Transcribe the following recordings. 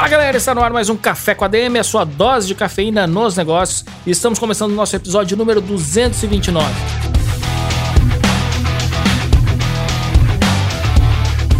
Fala galera, está no ar mais um Café com a DM, a sua dose de cafeína nos negócios. E estamos começando o nosso episódio número 229.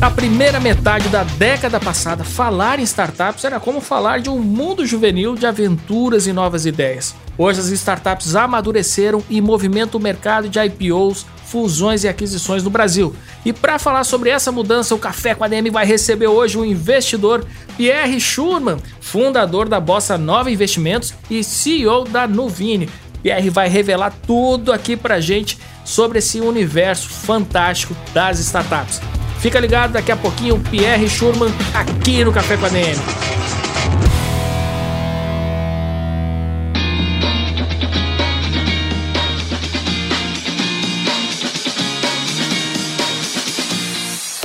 Na primeira metade da década passada, falar em startups era como falar de um mundo juvenil de aventuras e novas ideias. Hoje as startups amadureceram e movimentam o mercado de IPOs, fusões e aquisições no Brasil. E para falar sobre essa mudança, o Café com a DM vai receber hoje o investidor Pierre Schurman, fundador da Bossa Nova Investimentos e CEO da Nuvini. Pierre vai revelar tudo aqui pra gente sobre esse universo fantástico das startups. Fica ligado, daqui a pouquinho o Pierre Schurman aqui no Café com a DM.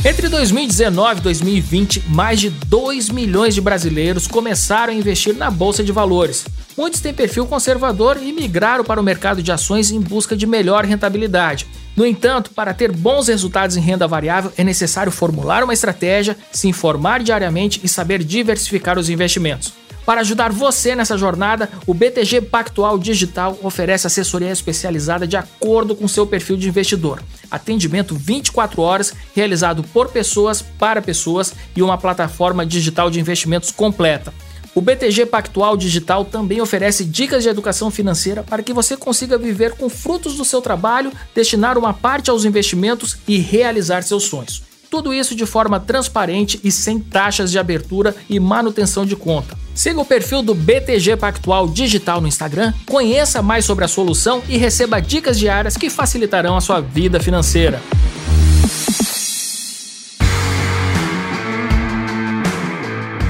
Entre 2019 e 2020, mais de 2 milhões de brasileiros começaram a investir na bolsa de valores. Muitos têm perfil conservador e migraram para o mercado de ações em busca de melhor rentabilidade. No entanto, para ter bons resultados em renda variável, é necessário formular uma estratégia, se informar diariamente e saber diversificar os investimentos. Para ajudar você nessa jornada, o BTG Pactual Digital oferece assessoria especializada de acordo com seu perfil de investidor. Atendimento 24 horas, realizado por pessoas para pessoas e uma plataforma digital de investimentos completa. O BTG Pactual Digital também oferece dicas de educação financeira para que você consiga viver com frutos do seu trabalho, destinar uma parte aos investimentos e realizar seus sonhos. Tudo isso de forma transparente e sem taxas de abertura e manutenção de conta. Siga o perfil do BTG Pactual Digital no Instagram, conheça mais sobre a solução e receba dicas diárias que facilitarão a sua vida financeira.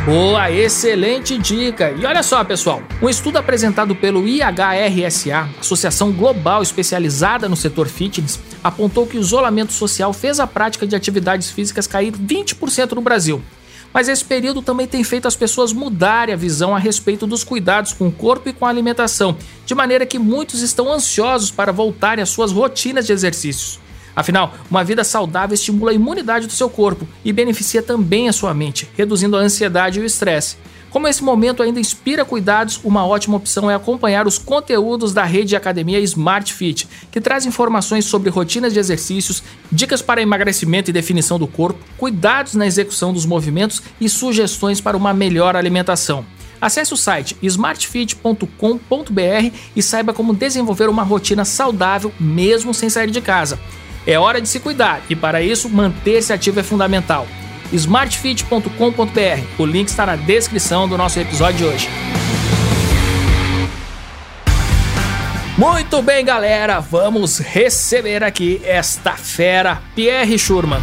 Boa, excelente dica! E olha só, pessoal, um estudo apresentado pelo IHRSA, Associação Global Especializada no Setor Fitness, apontou que o isolamento social fez a prática de atividades físicas cair 20% no Brasil. Mas esse período também tem feito as pessoas mudarem a visão a respeito dos cuidados com o corpo e com a alimentação, de maneira que muitos estão ansiosos para voltarem às suas rotinas de exercícios. Afinal, uma vida saudável estimula a imunidade do seu corpo e beneficia também a sua mente, reduzindo a ansiedade e o estresse. Como esse momento ainda inspira cuidados, uma ótima opção é acompanhar os conteúdos da rede de academia Smart Fit, que traz informações sobre rotinas de exercícios, dicas para emagrecimento e definição do corpo, cuidados na execução dos movimentos e sugestões para uma melhor alimentação. Acesse o site smartfit.com.br e saiba como desenvolver uma rotina saudável mesmo sem sair de casa. É hora de se cuidar e, para isso, manter-se ativo é fundamental. smartfit.com.br. O link está na descrição do nosso episódio de hoje. Muito bem, galera, vamos receber aqui esta fera, Pierre Schurman.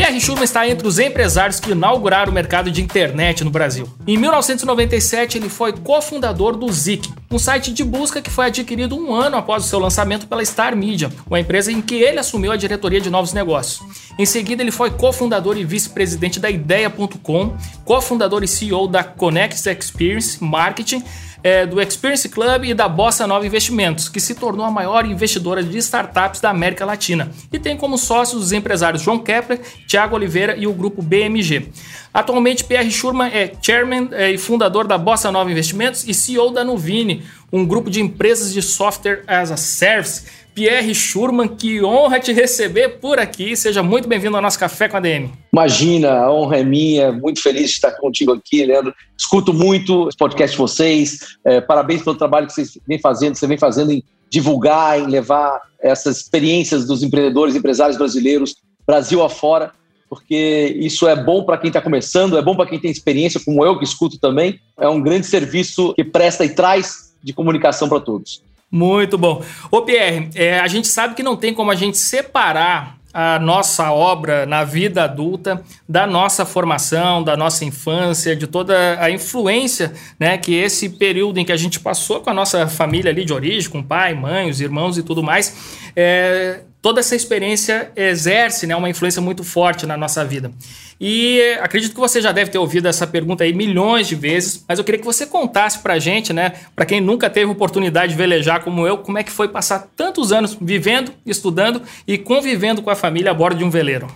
Pierre Schurman está entre os empresários que inauguraram o mercado de internet no Brasil. Em 1997, ele foi cofundador do Zik, um site de busca que foi adquirido um ano após o seu lançamento pela Star Media, uma empresa em que ele assumiu a diretoria de novos negócios. Em seguida, ele foi cofundador e vice-presidente da Ideia.com, cofundador e CEO da Connect Experience Marketing é, do Experience Club e da Bossa Nova Investimentos, que se tornou a maior investidora de startups da América Latina. E tem como sócios os empresários João Kepler, Thiago Oliveira e o grupo BMG. Atualmente, Pierre Schurman é chairman é, e fundador da Bossa Nova Investimentos e CEO da Nuvini, um grupo de empresas de software as a service Pierre Schurman, que honra te receber por aqui. Seja muito bem-vindo ao nosso Café com a DM. Imagina, a honra é minha, muito feliz de estar contigo aqui, Leandro. Escuto muito os podcasts de vocês, é, parabéns pelo trabalho que vocês vem fazendo, você vem fazendo em divulgar, em levar essas experiências dos empreendedores, empresários brasileiros, Brasil afora, porque isso é bom para quem está começando, é bom para quem tem experiência, como eu que escuto também. É um grande serviço que presta e traz de comunicação para todos. Muito bom. Ô Pierre, é, a gente sabe que não tem como a gente separar a nossa obra na vida adulta, da nossa formação, da nossa infância, de toda a influência né, que esse período em que a gente passou com a nossa família ali de origem, com pai, mãe, os irmãos e tudo mais, é, toda essa experiência exerce né, uma influência muito forte na nossa vida. E acredito que você já deve ter ouvido essa pergunta aí milhões de vezes, mas eu queria que você contasse pra gente, né, para quem nunca teve oportunidade de velejar como eu, como é que foi passar tantos anos vivendo, estudando e convivendo com a família a bordo de um veleiro.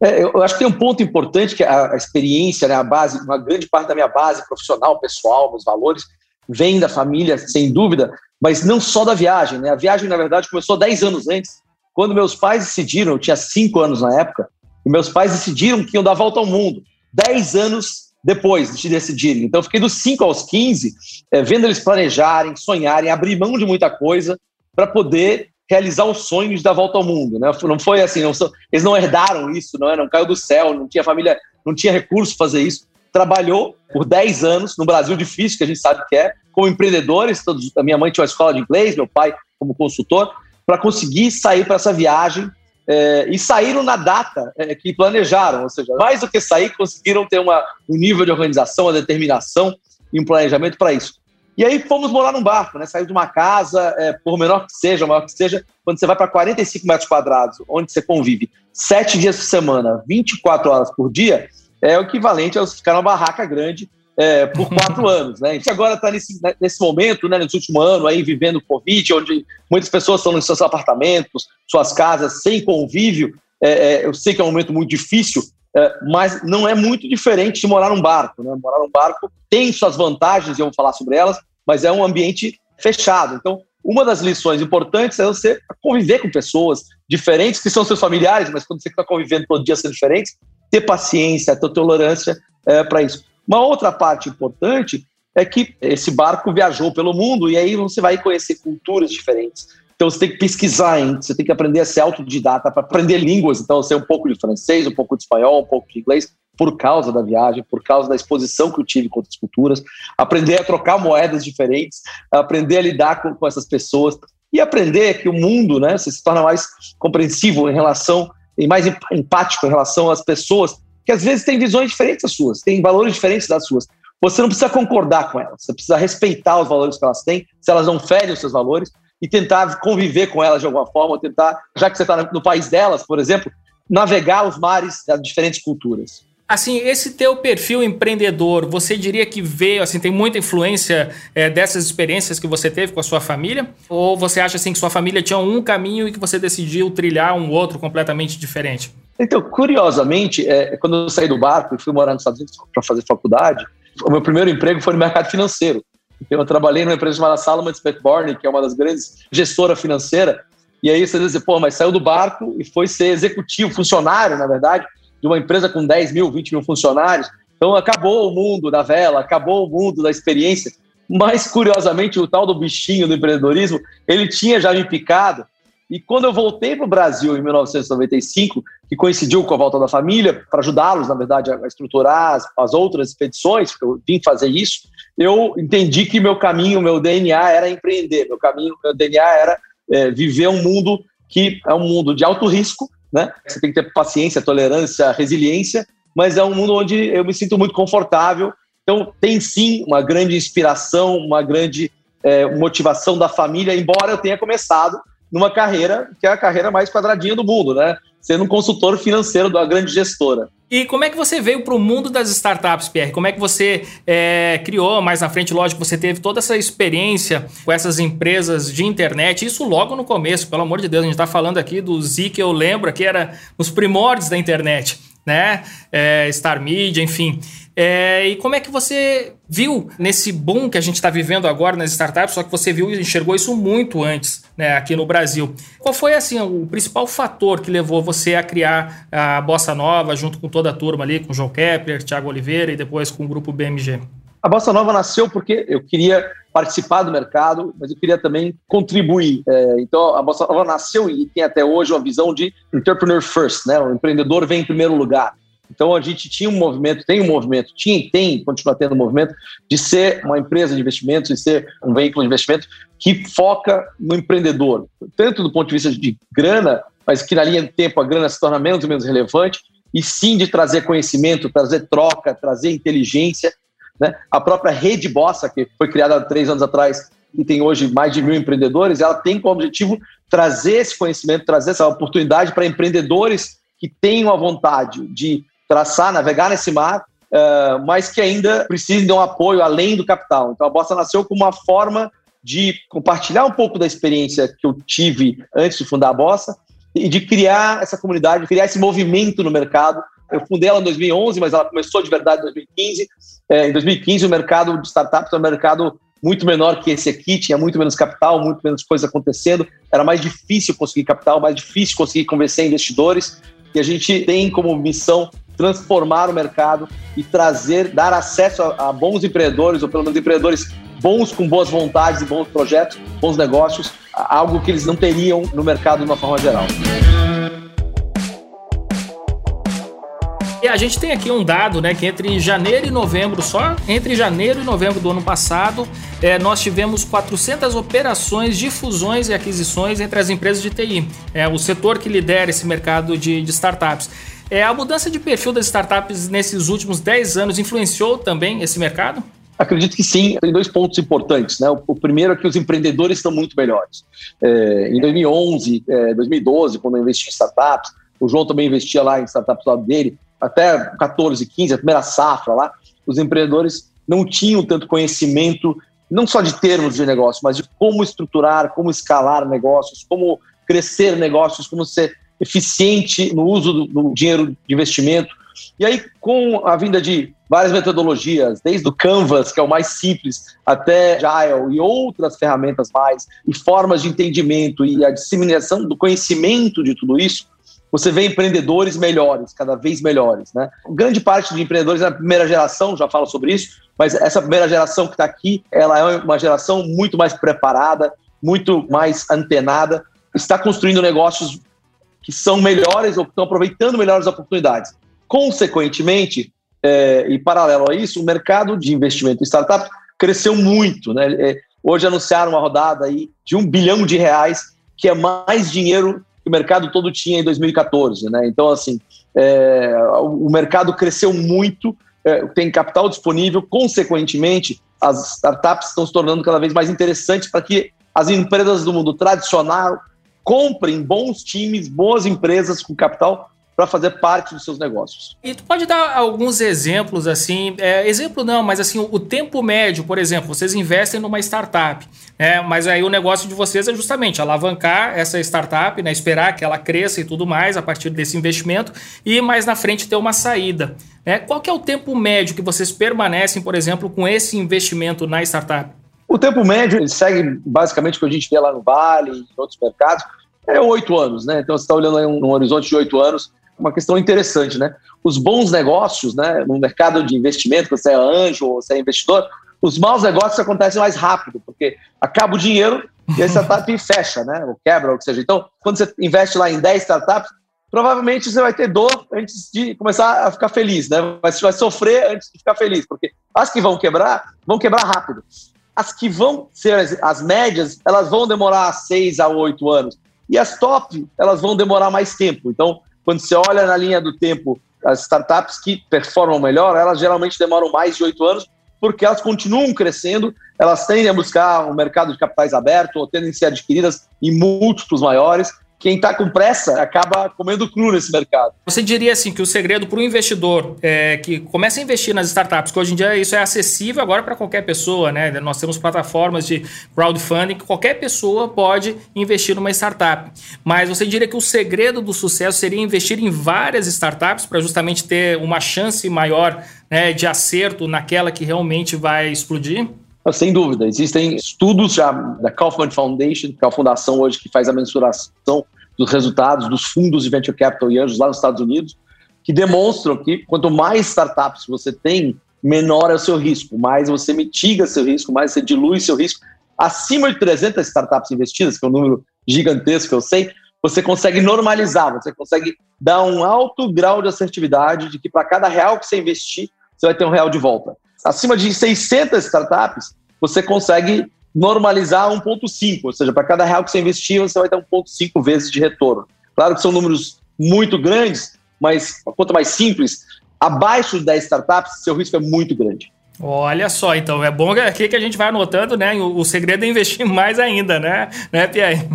É, eu acho que tem um ponto importante que a experiência, né, a base, uma grande parte da minha base profissional, pessoal, meus valores, vem da família, sem dúvida, mas não só da viagem. Né? A viagem, na verdade, começou 10 anos antes, quando meus pais decidiram, eu tinha 5 anos na época, e meus pais decidiram que iam dar volta ao mundo. Dez anos depois de decidirem. Então, eu fiquei dos 5 aos 15, é, vendo eles planejarem, sonharem, abrir mão de muita coisa para poder realizar o sonho de dar volta ao mundo. Né? Não foi assim, não, eles não herdaram isso, não, é? não caiu do céu, não tinha família, não tinha recurso para fazer isso. Trabalhou por 10 anos no Brasil difícil, que a gente sabe que é, como empreendedores. Todos, a minha mãe tinha uma escola de inglês, meu pai como consultor, para conseguir sair para essa viagem é, e saíram na data é, que planejaram, ou seja, mais do que sair, conseguiram ter uma, um nível de organização, uma determinação e um planejamento para isso. E aí fomos morar num barco, né? Sair de uma casa, é, por menor que seja, maior que seja, quando você vai para 45 metros quadrados, onde você convive sete dias por semana, 24 horas por dia, é o equivalente a ficar numa barraca grande é, por quatro anos. Né? A gente agora está nesse, né, nesse momento, né, nesse último ano, aí, vivendo o Covid, onde muitas pessoas estão nos seus apartamentos, suas casas, sem convívio. É, é, eu sei que é um momento muito difícil, é, mas não é muito diferente de morar num barco. Né? Morar num barco tem suas vantagens, e eu vou falar sobre elas, mas é um ambiente fechado. Então, uma das lições importantes é você conviver com pessoas diferentes, que são seus familiares, mas quando você está convivendo todo dia sendo diferentes, ter paciência, ter tolerância é, para isso. Uma outra parte importante é que esse barco viajou pelo mundo e aí você vai conhecer culturas diferentes. Então você tem que pesquisar, hein? você tem que aprender a ser autodidata para aprender línguas. Então, você um pouco de francês, um pouco de espanhol, um pouco de inglês, por causa da viagem, por causa da exposição que eu tive com outras culturas. Aprender a trocar moedas diferentes, aprender a lidar com, com essas pessoas e aprender que o mundo, né, você se torna mais compreensivo em relação e mais empático em relação às pessoas que às vezes têm visões diferentes das suas, têm valores diferentes das suas. Você não precisa concordar com elas, você precisa respeitar os valores que elas têm, se elas não ferem os seus valores, e tentar conviver com elas de alguma forma, ou tentar, já que você está no país delas, por exemplo, navegar os mares das diferentes culturas. Assim, esse teu perfil empreendedor, você diria que veio, assim, tem muita influência é, dessas experiências que você teve com a sua família? Ou você acha, assim, que sua família tinha um caminho e que você decidiu trilhar um outro completamente diferente? Então, curiosamente, é, quando eu saí do barco e fui morar nos Estados Unidos para fazer faculdade, o meu primeiro emprego foi no mercado financeiro. Então, eu trabalhei numa empresa chamada Salomon Specborne, que é uma das grandes gestora financeira. E aí você diz, assim, pô, mas saiu do barco e foi ser executivo, funcionário, na verdade, de uma empresa com 10 mil, 20 mil funcionários. Então, acabou o mundo da vela, acabou o mundo da experiência. Mas, curiosamente, o tal do bichinho do empreendedorismo, ele tinha já me picado e quando eu voltei para o Brasil em 1995, que coincidiu com a volta da família, para ajudá-los, na verdade, a estruturar as, as outras expedições, porque eu vim fazer isso, eu entendi que meu caminho, meu DNA era empreender, meu caminho, meu DNA era é, viver um mundo que é um mundo de alto risco, né? Você tem que ter paciência, tolerância, resiliência, mas é um mundo onde eu me sinto muito confortável. Então, tem sim uma grande inspiração, uma grande é, motivação da família, embora eu tenha começado numa carreira que é a carreira mais quadradinha do mundo, né? Sendo um consultor financeiro da grande gestora. E como é que você veio para o mundo das startups, Pierre? Como é que você é, criou mais na frente? Lógico, você teve toda essa experiência com essas empresas de internet, isso logo no começo, pelo amor de Deus, a gente está falando aqui do Z que eu lembro, que era os primórdios da internet, né? É, Star Media, enfim. É, e como é que você viu nesse boom que a gente está vivendo agora nas startups, só que você viu e enxergou isso muito antes né, aqui no Brasil. Qual foi assim o principal fator que levou você a criar a Bossa Nova junto com toda a turma ali, com João Kepler, Thiago Oliveira e depois com o grupo BMG? A Bossa Nova nasceu porque eu queria participar do mercado, mas eu queria também contribuir. É, então, a Bossa Nova nasceu e tem até hoje uma visão de entrepreneur first, né? O empreendedor vem em primeiro lugar. Então a gente tinha um movimento, tem um movimento, tinha e tem, continua tendo um movimento de ser uma empresa de investimentos e ser um veículo de investimento que foca no empreendedor, tanto do ponto de vista de grana, mas que na linha do tempo a grana se torna menos e menos relevante, e sim de trazer conhecimento, trazer troca, trazer inteligência. Né? A própria Rede Bossa, que foi criada há três anos atrás e tem hoje mais de mil empreendedores, ela tem como objetivo trazer esse conhecimento, trazer essa oportunidade para empreendedores que tenham a vontade de traçar, navegar nesse mar, uh, mas que ainda precisem de um apoio além do capital. Então a Bossa nasceu como uma forma de compartilhar um pouco da experiência que eu tive antes de fundar a Bossa e de criar essa comunidade, criar esse movimento no mercado. Eu fundei ela em 2011, mas ela começou de verdade em 2015. É, em 2015, o mercado de startups era um mercado muito menor que esse aqui, tinha muito menos capital, muito menos coisas acontecendo, era mais difícil conseguir capital, mais difícil conseguir convencer investidores. E a gente tem como missão transformar o mercado e trazer, dar acesso a, a bons empreendedores, ou pelo menos empreendedores bons com boas vontades e bons projetos, bons negócios, algo que eles não teriam no mercado de uma forma geral. E a gente tem aqui um dado, né, que entre janeiro e novembro, só entre janeiro e novembro do ano passado, é, nós tivemos 400 operações de fusões e aquisições entre as empresas de TI. É o setor que lidera esse mercado de, de startups. É, a mudança de perfil das startups nesses últimos 10 anos influenciou também esse mercado? Acredito que sim. Tem dois pontos importantes. Né? O, primeiro é que os empreendedores estão muito melhores. É, em 2011, é, 2012, quando eu investi em startups, o João também investia lá em startups do lado dele, até 14, 15, a primeira safra lá, os empreendedores não tinham tanto conhecimento, não só de termos de negócio, mas de como estruturar, como escalar negócios, como crescer negócios, como ser eficiente no uso do, do dinheiro de investimento. E aí, com a vinda de várias metodologias, desde o Canvas, que é o mais simples, até Agile e outras ferramentas mais, e formas de entendimento e a disseminação do conhecimento de tudo isso, você vê empreendedores melhores, cada vez melhores. Né? Grande parte de empreendedores na primeira geração, já falo sobre isso, mas essa primeira geração que está aqui, ela é uma geração muito mais preparada, muito mais antenada, está construindo negócios que são melhores ou estão aproveitando melhores oportunidades. Consequentemente, é, e paralelo a isso, o mercado de investimento em startups cresceu muito. Né? É, hoje anunciaram uma rodada aí de um bilhão de reais, que é mais dinheiro que o mercado todo tinha em 2014. Né? Então, assim, é, o mercado cresceu muito, é, tem capital disponível, consequentemente, as startups estão se tornando cada vez mais interessantes para que as empresas do mundo tradicional comprem bons times, boas empresas com capital para fazer parte dos seus negócios. E tu pode dar alguns exemplos assim, é, exemplo não, mas assim o tempo médio, por exemplo, vocês investem numa startup, né? Mas aí o negócio de vocês é justamente alavancar essa startup, né? Esperar que ela cresça e tudo mais a partir desse investimento e mais na frente ter uma saída. Né? Qual que é o tempo médio que vocês permanecem, por exemplo, com esse investimento na startup? O tempo médio ele segue basicamente o que a gente vê lá no Vale e em outros mercados, é oito anos, né? Então você está olhando aí um, um horizonte de oito anos uma questão interessante, né? Os bons negócios, né, no mercado de investimento, quando você é anjo ou você é investidor, os maus negócios acontecem mais rápido, porque acaba o dinheiro e a startup fecha, né? Ou quebra, ou o que seja. Então, quando você investe lá em 10 startups, provavelmente você vai ter dor antes de começar a ficar feliz, né? Mas você vai sofrer antes de ficar feliz, porque as que vão quebrar, vão quebrar rápido. As que vão ser as, as médias, elas vão demorar 6 a 8 anos. E as top, elas vão demorar mais tempo. Então, quando você olha na linha do tempo, as startups que performam melhor, elas geralmente demoram mais de oito anos, porque elas continuam crescendo, elas tendem a buscar um mercado de capitais aberto, ou tendem a ser adquiridas em múltiplos maiores, quem está com pressa acaba comendo cru nesse mercado. Você diria assim que o segredo para o investidor é, que começa a investir nas startups, que hoje em dia isso é acessível agora para qualquer pessoa, né? Nós temos plataformas de crowdfunding que qualquer pessoa pode investir numa startup. Mas você diria que o segredo do sucesso seria investir em várias startups para justamente ter uma chance maior né, de acerto naquela que realmente vai explodir? Sem dúvida, existem estudos já da Kaufman Foundation, que é a fundação hoje que faz a mensuração dos resultados dos fundos de venture capital e anjos lá nos Estados Unidos, que demonstram que quanto mais startups você tem, menor é o seu risco, mais você mitiga seu risco, mais você dilui seu risco. Acima de 300 startups investidas, que é um número gigantesco, eu sei, você consegue normalizar, você consegue dar um alto grau de assertividade de que para cada real que você investir, você vai ter um real de volta. Acima de 600 startups, você consegue normalizar 1,5, ou seja, para cada real que você investir, você vai ter 1,5 vezes de retorno. Claro que são números muito grandes, mas quanto mais simples, abaixo de 10 startups, seu risco é muito grande. Olha só, então é bom aqui que a gente vai anotando, né? O, o segredo é investir mais ainda, né, né, Pierre?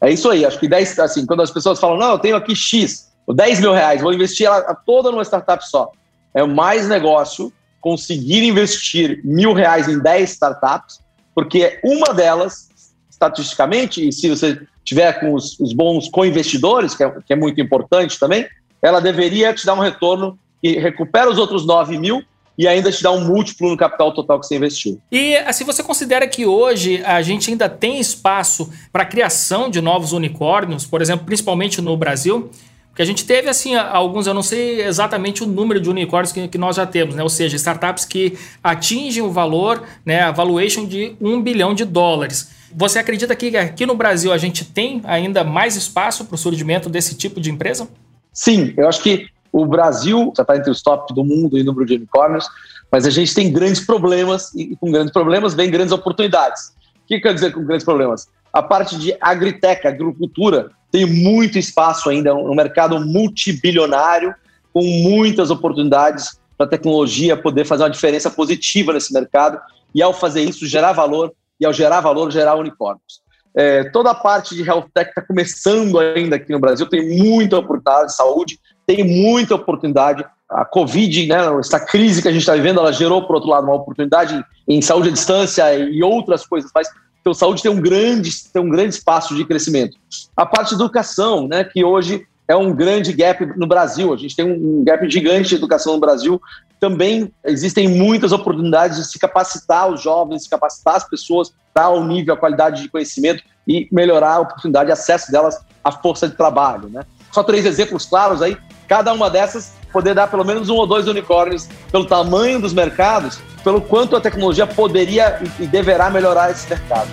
É isso aí, acho que 10, assim, quando as pessoas falam, não, eu tenho aqui X, 10 mil reais, vou investir ela toda numa startup só. É mais negócio conseguir investir mil reais em 10 startups, porque uma delas, estatisticamente, e se você tiver com os, os bons co-investidores, que, é, que é muito importante também, ela deveria te dar um retorno que recupera os outros 9 mil e ainda te dá um múltiplo no capital total que você investiu. E assim, você considera que hoje a gente ainda tem espaço para a criação de novos unicórnios, por exemplo, principalmente no Brasil? Porque a gente teve, assim, alguns, eu não sei exatamente o número de unicórnios que, que nós já temos, né? Ou seja, startups que atingem o valor, né, a valuation de um bilhão de dólares. Você acredita que aqui no Brasil a gente tem ainda mais espaço para o surgimento desse tipo de empresa? Sim, eu acho que o Brasil já está entre os top do mundo em número de unicórnios, mas a gente tem grandes problemas e com grandes problemas vem grandes oportunidades. O que quer dizer com grandes problemas? A parte de agritech, agricultura, tem muito espaço ainda, um mercado multibilionário, com muitas oportunidades para a tecnologia poder fazer uma diferença positiva nesse mercado e, ao fazer isso, gerar valor e, ao gerar valor, gerar unicórnios. É, toda a parte de health tech está começando ainda aqui no Brasil, tem muita oportunidade de saúde, tem muita oportunidade. A Covid, né, essa crise que a gente está vivendo, ela gerou, por outro lado, uma oportunidade em saúde à distância e outras coisas mais. Então, saúde tem um grande, tem um grande espaço de crescimento. A parte de educação, né, que hoje é um grande gap no Brasil. A gente tem um gap gigante de educação no Brasil. Também existem muitas oportunidades de se capacitar os jovens, se capacitar as pessoas para o nível, a qualidade de conhecimento e melhorar a oportunidade de acesso delas à força de trabalho. Né? Só três exemplos claros aí. Cada uma dessas poder dar pelo menos um ou dois unicórnios pelo tamanho dos mercados, pelo quanto a tecnologia poderia e deverá melhorar esses mercados.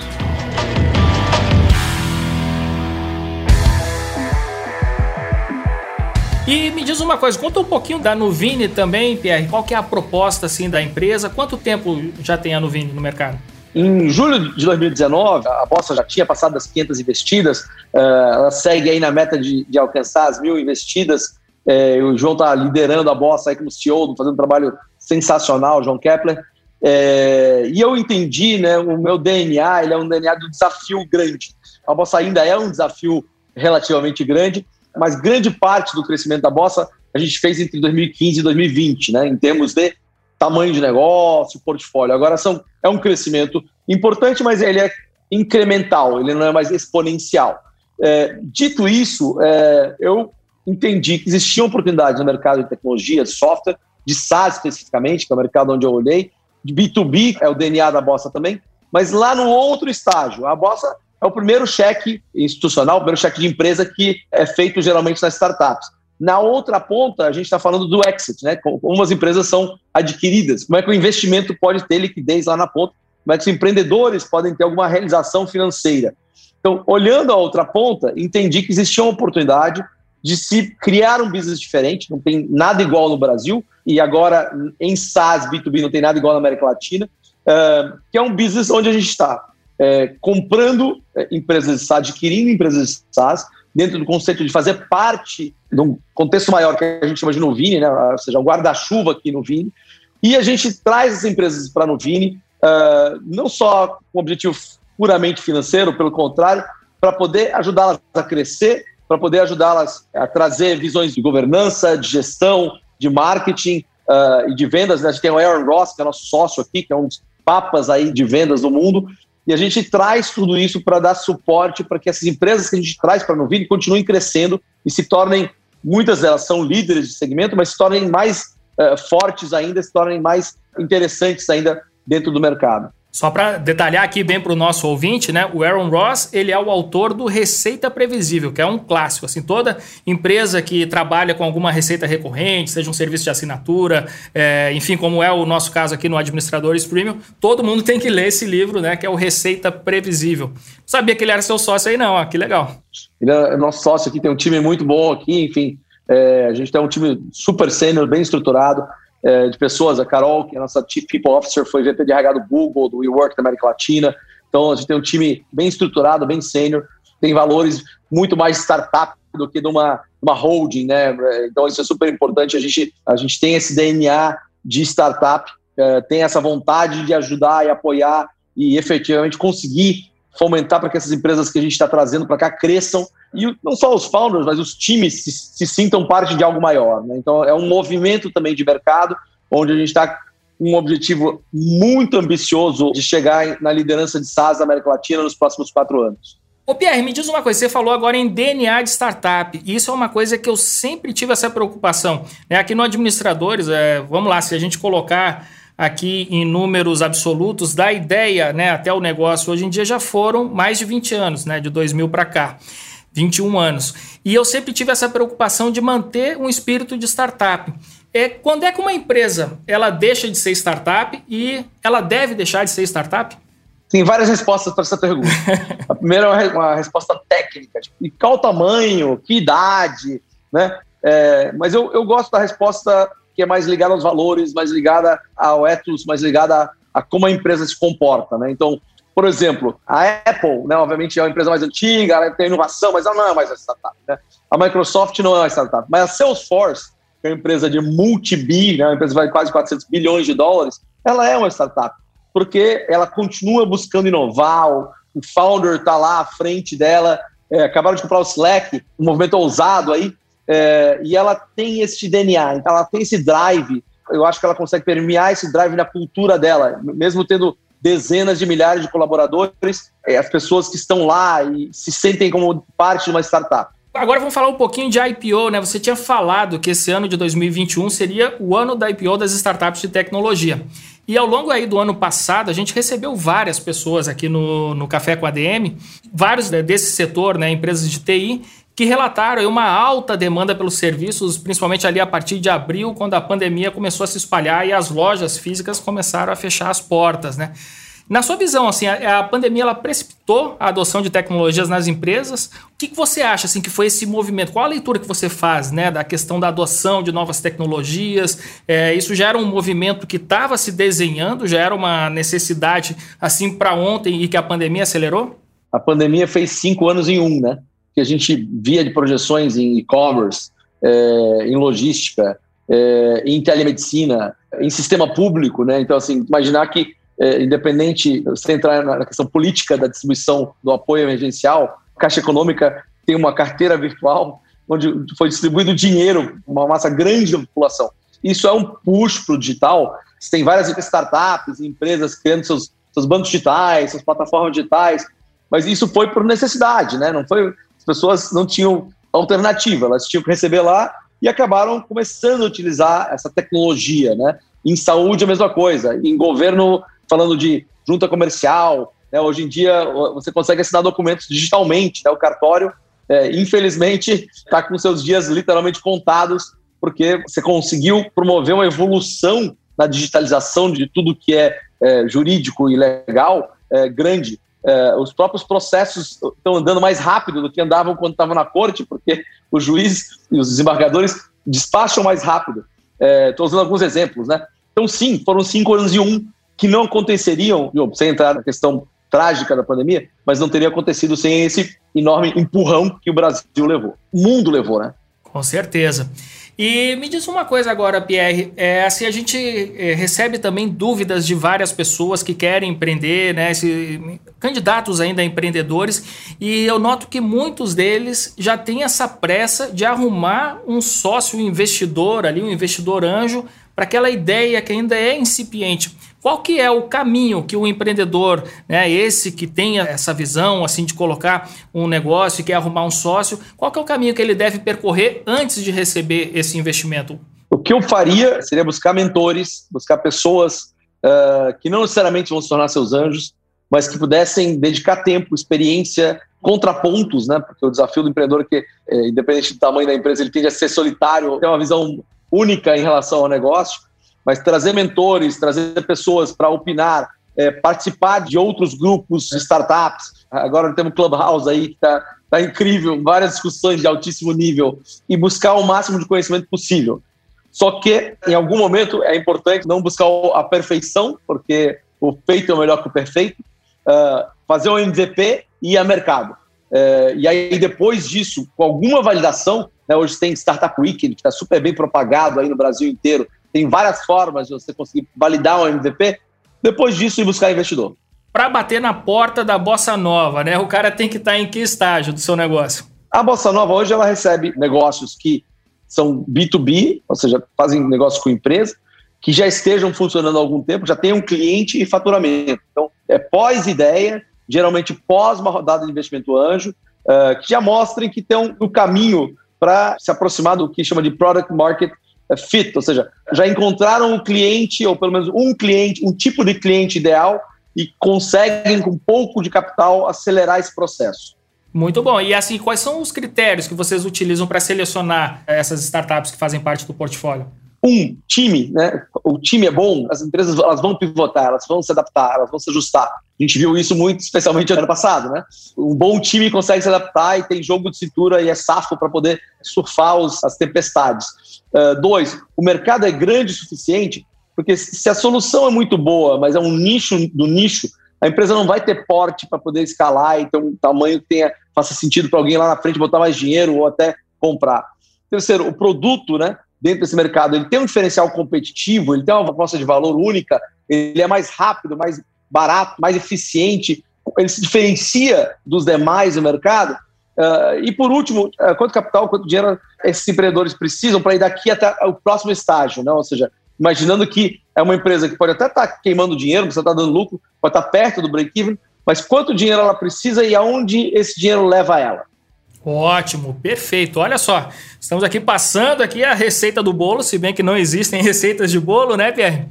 E me diz uma coisa, conta um pouquinho da Nuvini também, Pierre. Qual que é a proposta assim da empresa? Quanto tempo já tem a Nuvini no mercado? Em julho de 2019, a bolsa já tinha passado das 500 investidas, uh, ela segue aí na meta de, de alcançar as mil investidas. Uh, o João está liderando a bolsa aí como CEO, fazendo um trabalho sensacional, João Kepler. Uh, e eu entendi, né, o meu DNA, ele é um DNA do desafio grande. A bolsa ainda é um desafio relativamente grande, mas grande parte do crescimento da bolsa a gente fez entre 2015 e 2020, né, em termos de tamanho de negócio, portfólio. Agora são, é um crescimento importante, mas ele é incremental, ele não é mais exponencial. É, dito isso, é, eu entendi que existia oportunidade no mercado de tecnologia, software, de SaaS especificamente, que é o mercado onde eu olhei, de B2B, é o DNA da Bossa também, mas lá no outro estágio, a Bossa é o primeiro cheque institucional, o primeiro cheque de empresa que é feito geralmente nas startups. Na outra ponta, a gente está falando do exit, né? Como as empresas são adquiridas, como é que o investimento pode ter liquidez lá na ponta, como é que os empreendedores podem ter alguma realização financeira. Então, olhando a outra ponta, entendi que existia uma oportunidade de se criar um business diferente, não tem nada igual no Brasil, e agora em SaaS, B2B, não tem nada igual na América Latina, uh, que é um business onde a gente está é, comprando é, empresas de SaaS, adquirindo empresas de SaaS, dentro do conceito de fazer parte de um contexto maior que a gente chama de Nuvini, né? ou seja, um guarda-chuva aqui no Vini, e a gente traz as empresas para a Nuvini, uh, não só com objetivo puramente financeiro, pelo contrário, para poder ajudá-las a crescer, para poder ajudá-las a trazer visões de governança, de gestão, de marketing uh, e de vendas. Né? A gente tem o Aaron Ross, que é nosso sócio aqui, que é um dos papas aí de vendas do mundo, e a gente traz tudo isso para dar suporte para que essas empresas que a gente traz para a Nuvini continuem crescendo e se tornem, muitas delas são líderes de segmento, mas se tornem mais uh, fortes ainda, se tornem mais interessantes ainda dentro do mercado. Só para detalhar aqui bem para o nosso ouvinte, né? O Aaron Ross ele é o autor do Receita Previsível, que é um clássico. Assim, toda empresa que trabalha com alguma receita recorrente, seja um serviço de assinatura, é, enfim, como é o nosso caso aqui no Administradores Premium, todo mundo tem que ler esse livro, né? Que é o Receita Previsível. Sabia que ele era seu sócio aí, não? Ó, que legal. Ele é nosso sócio aqui, tem um time muito bom aqui, enfim. É, a gente tem um time super sênior, bem estruturado é, de pessoas. A Carol, que é a nossa Chief People Officer, foi VP de RH do Google, do WeWork da América Latina. Então, a gente tem um time bem estruturado, bem sênior, tem valores muito mais startup do que de uma, uma holding, né? Então, isso é super importante. A gente, a gente tem esse DNA de startup, é, tem essa vontade de ajudar e apoiar e efetivamente conseguir fomentar para que essas empresas que a gente está trazendo para cá cresçam e não só os founders, mas os times se, se sintam parte de algo maior. Né? Então, é um movimento também de mercado, onde a gente está com um objetivo muito ambicioso de chegar na liderança de SaaS da América Latina nos próximos quatro anos. Ô Pierre, me diz uma coisa, você falou agora em DNA de startup, e isso é uma coisa que eu sempre tive essa preocupação. Né? Aqui no Administradores, é, vamos lá, se a gente colocar aqui em números absolutos, da ideia né, até o negócio, hoje em dia já foram mais de 20 anos, né, de 2000 para cá. 21 anos. E eu sempre tive essa preocupação de manter um espírito de startup. É, quando é que uma empresa ela deixa de ser startup e ela deve deixar de ser startup? Tem várias respostas para essa pergunta. a primeira é uma, resposta técnica, tipo, e qual o tamanho, que idade, né? É, mas eu, eu gosto da resposta que é mais ligada aos valores, mais ligada ao ethos, mais ligada a, a como a empresa se comporta, né? Então, por exemplo, a Apple, né, obviamente é uma empresa mais antiga, ela tem inovação, mas ela não é mais uma startup. Né? A Microsoft não é uma startup. Mas a Salesforce, que é uma empresa de multi-bi, né, uma empresa que vale quase 400 bilhões de dólares, ela é uma startup, porque ela continua buscando inovar, o, founder está lá à frente dela, é, acabaram de comprar o Slack, um movimento ousado aí, é, e ela tem esse DNA, então ela tem esse drive, eu acho que ela consegue permear esse drive na cultura dela, mesmo tendo dezenas de milhares de colaboradores, é, as pessoas que estão lá e se sentem como parte de uma startup. Agora vamos falar um pouquinho de IPO, né? Você tinha falado que esse ano de 2021 seria o ano da IPO das startups de tecnologia. E ao longo aí do ano passado, a gente recebeu várias pessoas aqui no, no Café com a DM, vários né, desse setor, né, empresas de TI, que relataram uma alta demanda pelos serviços, principalmente ali a partir de abril, quando a pandemia começou a se espalhar e as lojas físicas começaram a fechar as portas, né? Na sua visão, assim, a, a pandemia ela precipitou a adoção de tecnologias nas empresas. O que, que, você acha assim que foi esse movimento? Qual a leitura que você faz, né, da questão da adoção de novas tecnologias? É, isso já era um movimento que estava se desenhando, já era uma necessidade assim para ontem e que a pandemia acelerou? A pandemia fez cinco anos em um, né? Que a gente via de projeções em e-commerce, é, em logística, é, em telemedicina, em sistema público, né? Então, assim, imaginar que, é, independente, você entrar na questão política da distribuição do apoio emergencial, a Caixa Econômica tem uma carteira virtual onde foi distribuído dinheiro, uma massa grande da população. Isso é um push para o digital. Você tem várias startups, empresas criando seus, seus bancos digitais, suas plataformas digitais, mas isso foi por necessidade, né? Não foi pessoas não tinham alternativa, elas tinham que receber lá e acabaram começando a utilizar essa tecnologia, né? Em saúde a mesma coisa, em governo falando de junta comercial, né? hoje em dia você consegue assinar documentos digitalmente, né? o cartório, é, infelizmente, está com seus dias literalmente contados, porque você conseguiu promover uma evolução na digitalização de tudo que é, é jurídico e legal é, grande é, os próprios processos estão andando mais rápido do que andavam quando estavam na corte, porque o juiz e os desembargadores despacham mais rápido. Estou é, usando alguns exemplos, né? Então, sim, foram cinco anos e um que não aconteceriam, sem entrar na questão trágica da pandemia, mas não teria acontecido sem esse enorme empurrão que o Brasil levou. O mundo levou, né? Com certeza. E me diz uma coisa agora, Pierre. É, assim, a gente é, recebe também dúvidas de várias pessoas que querem empreender, né? Esse, candidatos ainda a empreendedores, e eu noto que muitos deles já têm essa pressa de arrumar um sócio investidor ali, um investidor anjo, para aquela ideia que ainda é incipiente. Qual que é o caminho que o empreendedor, né, esse que tem essa visão assim de colocar um negócio e quer arrumar um sócio, qual que é o caminho que ele deve percorrer antes de receber esse investimento? O que eu faria seria buscar mentores, buscar pessoas uh, que não necessariamente vão se tornar seus anjos, mas que pudessem dedicar tempo, experiência, contrapontos, né? Porque o desafio do empreendedor é que, é, independente do tamanho da empresa, ele tende a ser solitário, ter uma visão única em relação ao negócio, mas trazer mentores, trazer pessoas para opinar, é, participar de outros grupos startups. Agora temos Clubhouse aí que está tá incrível, várias discussões de altíssimo nível e buscar o máximo de conhecimento possível. Só que, em algum momento, é importante não buscar a perfeição, porque o feito é melhor que o perfeito, uh, fazer um MVP e ir a mercado. Uh, e aí, depois disso, com alguma validação, né, hoje tem Startup Weekend, que está super bem propagado aí no Brasil inteiro, tem várias formas de você conseguir validar um MVP, depois disso ir buscar investidor. Para bater na porta da Bossa Nova, né? O cara tem que estar tá em que estágio do seu negócio? A Bossa Nova hoje ela recebe negócios que são B2B, ou seja, fazem negócio com empresa, que já estejam funcionando há algum tempo, já tem um cliente e faturamento. Então, é pós-ideia, geralmente pós uma rodada de investimento anjo, uh, que já mostrem que estão no caminho para se aproximar do que chama de product market fit, ou seja, já encontraram o cliente, ou pelo menos um cliente, um tipo de cliente ideal e conseguem, com pouco de capital, acelerar esse processo. Muito bom. E assim, quais são os critérios que vocês utilizam para selecionar essas startups que fazem parte do portfólio? Um, time, né? O time é bom, as empresas elas vão pivotar, elas vão se adaptar, elas vão se ajustar. A gente viu isso muito, especialmente no ano passado, né? Um bom time consegue se adaptar e tem jogo de cintura e é safo para poder surfar os, as tempestades. Uh, dois, o mercado é grande o suficiente, porque se a solução é muito boa, mas é um nicho do nicho, a empresa não vai ter porte para poder escalar e ter um tamanho que tenha, faça sentido para alguém lá na frente botar mais dinheiro ou até comprar. Terceiro, o produto, né, dentro desse mercado, ele tem um diferencial competitivo, ele tem uma proposta de valor única, ele é mais rápido, mais barato, mais eficiente, ele se diferencia dos demais no mercado. Uh, e por último, uh, quanto capital, quanto dinheiro esses empreendedores precisam para ir daqui até o próximo estágio, né? ou seja, imaginando que é uma empresa que pode até estar tá queimando dinheiro, você está dando lucro, pode estar tá perto do break-even, mas quanto dinheiro ela precisa e aonde esse dinheiro leva ela. Ótimo, perfeito. Olha só, estamos aqui passando aqui a receita do bolo, se bem que não existem receitas de bolo, né, Pierre?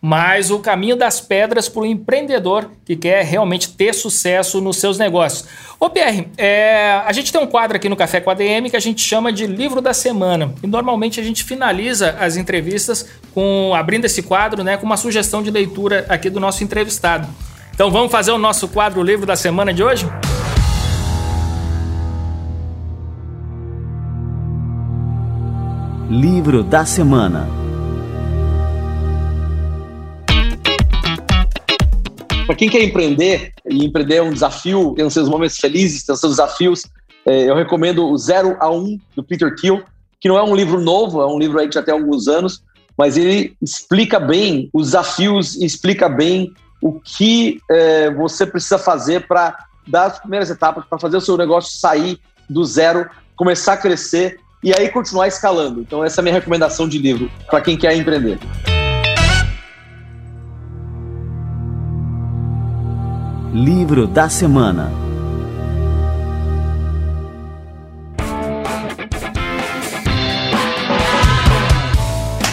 mas o caminho das pedras para o empreendedor que quer realmente ter sucesso nos seus negócios. Ô Pierre, é, a gente tem um quadro aqui no Café com a DM que a gente chama de Livro da Semana. E normalmente a gente finaliza as entrevistas com abrindo esse quadro né, com uma sugestão de leitura aqui do nosso entrevistado. Então vamos fazer o nosso quadro Livro da Semana de hoje? Livro da Semana. Para quem quer empreender, e empreender é um desafio, tem seus momentos felizes, tem seus desafios, é, eu recomendo o Zero a Um, do Peter Thiel, que não é um livro novo, é um livro aí que já tem alguns anos, mas ele explica bem os desafios explica bem o que é, você precisa fazer para dar as primeiras etapas, para fazer o seu negócio sair do zero, começar a crescer e aí continuar escalando. Então, essa é a minha recomendação de livro para quem quer empreender. Livro da Semana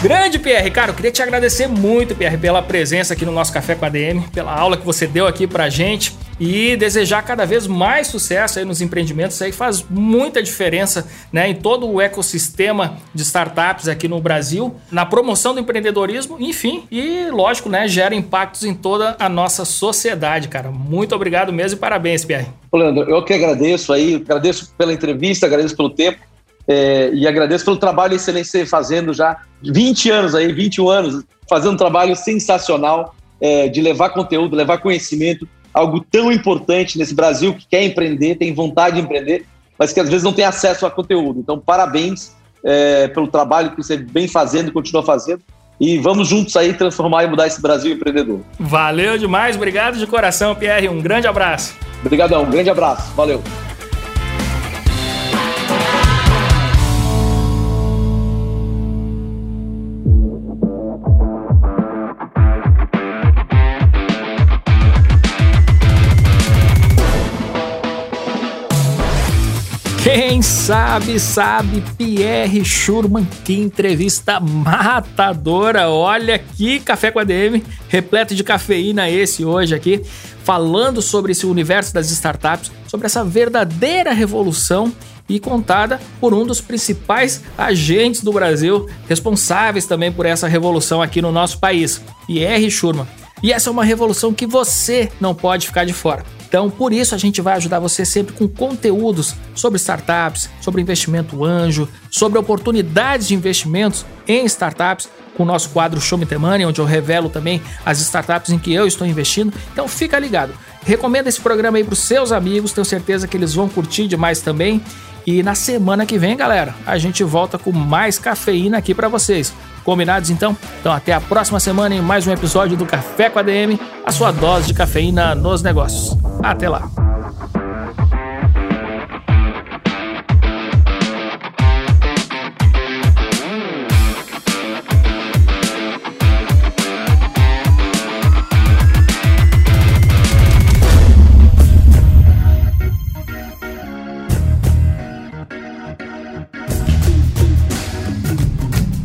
Grande Pierre, cara, eu queria te agradecer muito, Pierre, pela presença aqui no nosso Café com a DM, pela aula que você deu aqui pra gente e desejar cada vez mais sucesso aí nos empreendimentos. Isso aí faz muita diferença né, em todo o ecossistema de startups aqui no Brasil, na promoção do empreendedorismo, enfim, e lógico, né, gera impactos em toda a nossa sociedade, cara. Muito obrigado mesmo e parabéns, Pierre. Leandro, eu que agradeço aí, agradeço pela entrevista, agradeço pelo tempo. É, e agradeço pelo trabalho excelente que você fazendo já 20 anos aí, 21 anos, fazendo um trabalho sensacional é, de levar conteúdo, levar conhecimento algo tão importante nesse Brasil que quer empreender, tem vontade de empreender, mas que às vezes não tem acesso a conteúdo. Então, parabéns é, pelo trabalho que você vem fazendo e continua fazendo. E vamos juntos aí transformar e mudar esse Brasil empreendedor. Valeu demais, obrigado de coração, Pierre. Um grande abraço. Obrigadão, um grande abraço. Valeu. Sabe, sabe, Pierre Schurman, que entrevista matadora. Olha que café com a DM, repleto de cafeína esse hoje aqui, falando sobre esse universo das startups, sobre essa verdadeira revolução e contada por um dos principais agentes do Brasil, responsáveis também por essa revolução aqui no nosso país, Pierre Schurman. E essa é uma revolução que você não pode ficar de fora. Então, por isso a gente vai ajudar você sempre com conteúdos sobre startups, sobre investimento anjo, sobre oportunidades de investimentos em startups, com o nosso quadro Show Me The Money, onde eu revelo também as startups em que eu estou investindo. Então, fica ligado. Recomenda esse programa aí para os seus amigos, tenho certeza que eles vão curtir demais também. E na semana que vem, galera, a gente volta com mais cafeína aqui para vocês. Combinados então? Então até a próxima semana em mais um episódio do Café com a DM, a sua dose de cafeína nos negócios. Até lá.